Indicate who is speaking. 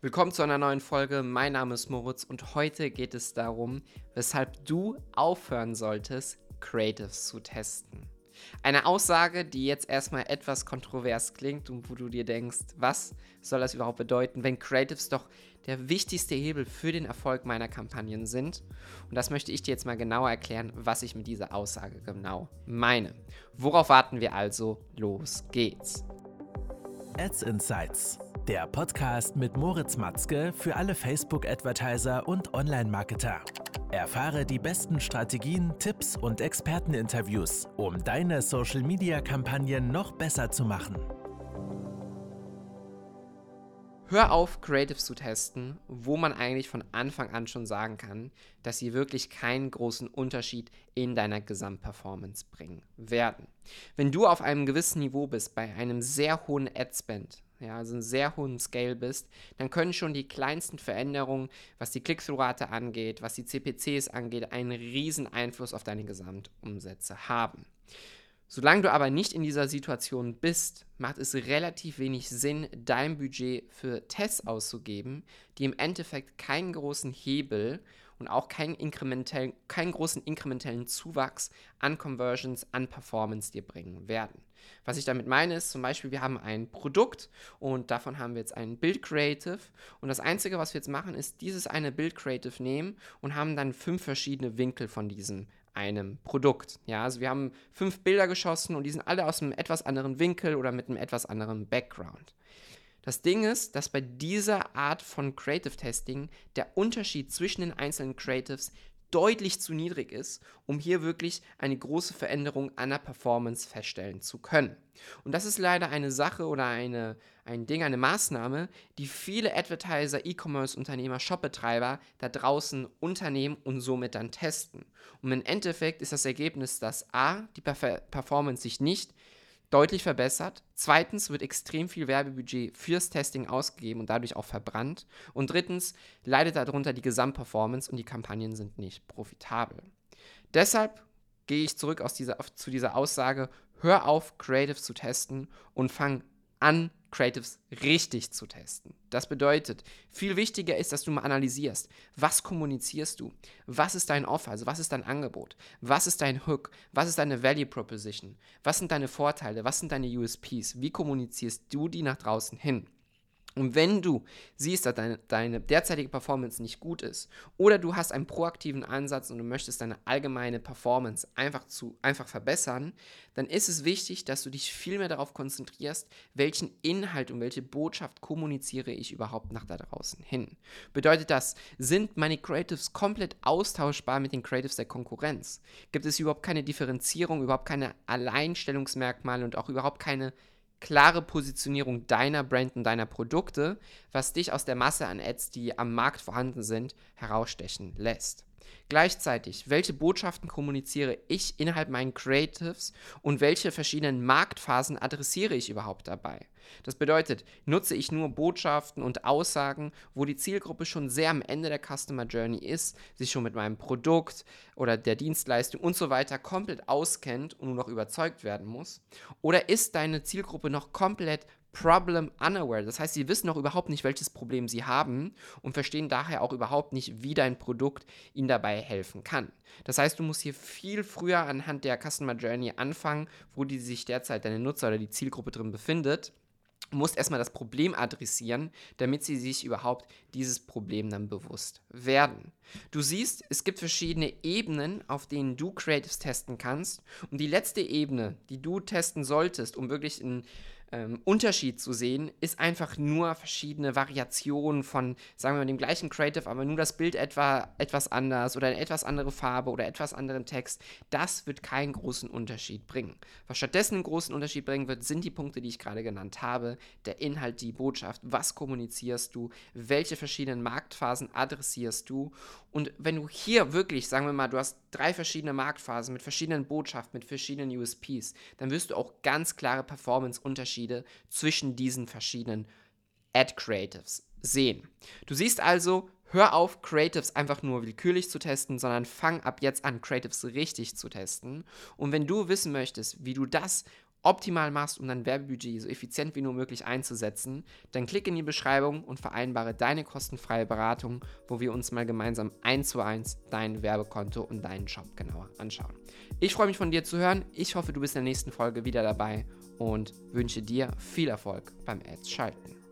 Speaker 1: Willkommen zu einer neuen Folge. Mein Name ist Moritz und heute geht es darum, weshalb du aufhören solltest, Creatives zu testen. Eine Aussage, die jetzt erstmal etwas kontrovers klingt und wo du dir denkst, was soll das überhaupt bedeuten, wenn Creatives doch der wichtigste Hebel für den Erfolg meiner Kampagnen sind. Und das möchte ich dir jetzt mal genauer erklären, was ich mit dieser Aussage genau meine. Worauf warten wir also? Los geht's.
Speaker 2: Ads Insights der Podcast mit Moritz Matzke für alle Facebook-Advertiser und Online-Marketer. Erfahre die besten Strategien, Tipps und Experteninterviews, um deine Social-Media-Kampagnen noch besser zu machen.
Speaker 1: Hör auf, Creatives zu testen, wo man eigentlich von Anfang an schon sagen kann, dass sie wirklich keinen großen Unterschied in deiner Gesamtperformance bringen werden. Wenn du auf einem gewissen Niveau bist, bei einem sehr hohen Ad-Spend, ja, also einen sehr hohen Scale bist, dann können schon die kleinsten Veränderungen, was die Click-Through-Rate angeht, was die CPCs angeht, einen riesen Einfluss auf deine Gesamtumsätze haben. Solange du aber nicht in dieser Situation bist, macht es relativ wenig Sinn, dein Budget für Tests auszugeben, die im Endeffekt keinen großen Hebel und auch keinen, inkrementellen, keinen großen inkrementellen Zuwachs an Conversions, an Performance dir bringen werden. Was ich damit meine ist zum Beispiel, wir haben ein Produkt und davon haben wir jetzt ein Build Creative und das Einzige, was wir jetzt machen, ist dieses eine Build Creative nehmen und haben dann fünf verschiedene Winkel von diesem einem Produkt. Ja, also wir haben fünf Bilder geschossen und die sind alle aus einem etwas anderen Winkel oder mit einem etwas anderen Background. Das Ding ist, dass bei dieser Art von Creative Testing der Unterschied zwischen den einzelnen Creatives deutlich zu niedrig ist, um hier wirklich eine große Veränderung an der Performance feststellen zu können. Und das ist leider eine Sache oder eine, ein Ding, eine Maßnahme, die viele Advertiser, E-Commerce-Unternehmer, Shopbetreiber da draußen unternehmen und somit dann testen. Und im Endeffekt ist das Ergebnis, dass A, die Performance sich nicht deutlich verbessert. Zweitens wird extrem viel Werbebudget fürs Testing ausgegeben und dadurch auch verbrannt. Und drittens leidet darunter die Gesamtperformance und die Kampagnen sind nicht profitabel. Deshalb gehe ich zurück dieser, zu dieser Aussage, hör auf, Creative zu testen und fang an, Creatives richtig zu testen. Das bedeutet, viel wichtiger ist, dass du mal analysierst, was kommunizierst du? Was ist dein Offer? Also was ist dein Angebot? Was ist dein Hook? Was ist deine Value Proposition? Was sind deine Vorteile? Was sind deine USPs? Wie kommunizierst du die nach draußen hin? Und wenn du siehst, dass deine, deine, derzeitige Performance nicht gut ist oder du hast einen proaktiven Ansatz und du möchtest deine allgemeine Performance einfach, zu, einfach verbessern, dann ist es wichtig, dass du dich viel mehr darauf konzentrierst, welchen Inhalt und welche Botschaft kommuniziere ich überhaupt nach da draußen hin. Bedeutet das, sind meine Creatives komplett austauschbar mit den Creatives der Konkurrenz? Gibt es überhaupt keine Differenzierung, überhaupt keine Alleinstellungsmerkmale und auch überhaupt keine klare Positionierung deiner Brand und deiner Produkte, was dich aus der Masse an Ads, die am Markt vorhanden sind, herausstechen lässt. Gleichzeitig, welche Botschaften kommuniziere ich innerhalb meinen Creatives und welche verschiedenen Marktphasen adressiere ich überhaupt dabei? Das bedeutet, nutze ich nur Botschaften und Aussagen, wo die Zielgruppe schon sehr am Ende der Customer Journey ist, sich schon mit meinem Produkt oder der Dienstleistung und so weiter komplett auskennt und nur noch überzeugt werden muss? Oder ist deine Zielgruppe noch komplett Problem unaware. Das heißt, sie wissen noch überhaupt nicht, welches Problem sie haben und verstehen daher auch überhaupt nicht, wie dein Produkt ihnen dabei helfen kann. Das heißt, du musst hier viel früher anhand der Customer Journey anfangen, wo die sich derzeit deine Nutzer oder die Zielgruppe drin befindet musst erstmal das Problem adressieren, damit sie sich überhaupt dieses Problem dann bewusst werden. Du siehst, es gibt verschiedene Ebenen, auf denen du Creatives testen kannst. Und die letzte Ebene, die du testen solltest, um wirklich ein ähm, Unterschied zu sehen, ist einfach nur verschiedene Variationen von, sagen wir mal, dem gleichen Creative, aber nur das Bild etwa etwas anders oder eine etwas andere Farbe oder etwas anderen Text. Das wird keinen großen Unterschied bringen. Was stattdessen einen großen Unterschied bringen wird, sind die Punkte, die ich gerade genannt habe. Der Inhalt, die Botschaft, was kommunizierst du, welche verschiedenen Marktphasen adressierst du. Und wenn du hier wirklich, sagen wir mal, du hast drei verschiedene Marktphasen mit verschiedenen Botschaften, mit verschiedenen USPs, dann wirst du auch ganz klare Performance-Unterschiede Unterschiede zwischen diesen verschiedenen Ad Creatives sehen. Du siehst also, hör auf, Creatives einfach nur willkürlich zu testen, sondern fang ab jetzt an, Creatives richtig zu testen. Und wenn du wissen möchtest, wie du das optimal machst, um dein Werbebudget so effizient wie nur möglich einzusetzen, dann klick in die Beschreibung und vereinbare deine kostenfreie Beratung, wo wir uns mal gemeinsam eins zu eins dein Werbekonto und deinen Shop genauer anschauen. Ich freue mich von dir zu hören. Ich hoffe, du bist in der nächsten Folge wieder dabei und wünsche dir viel Erfolg beim Ads schalten.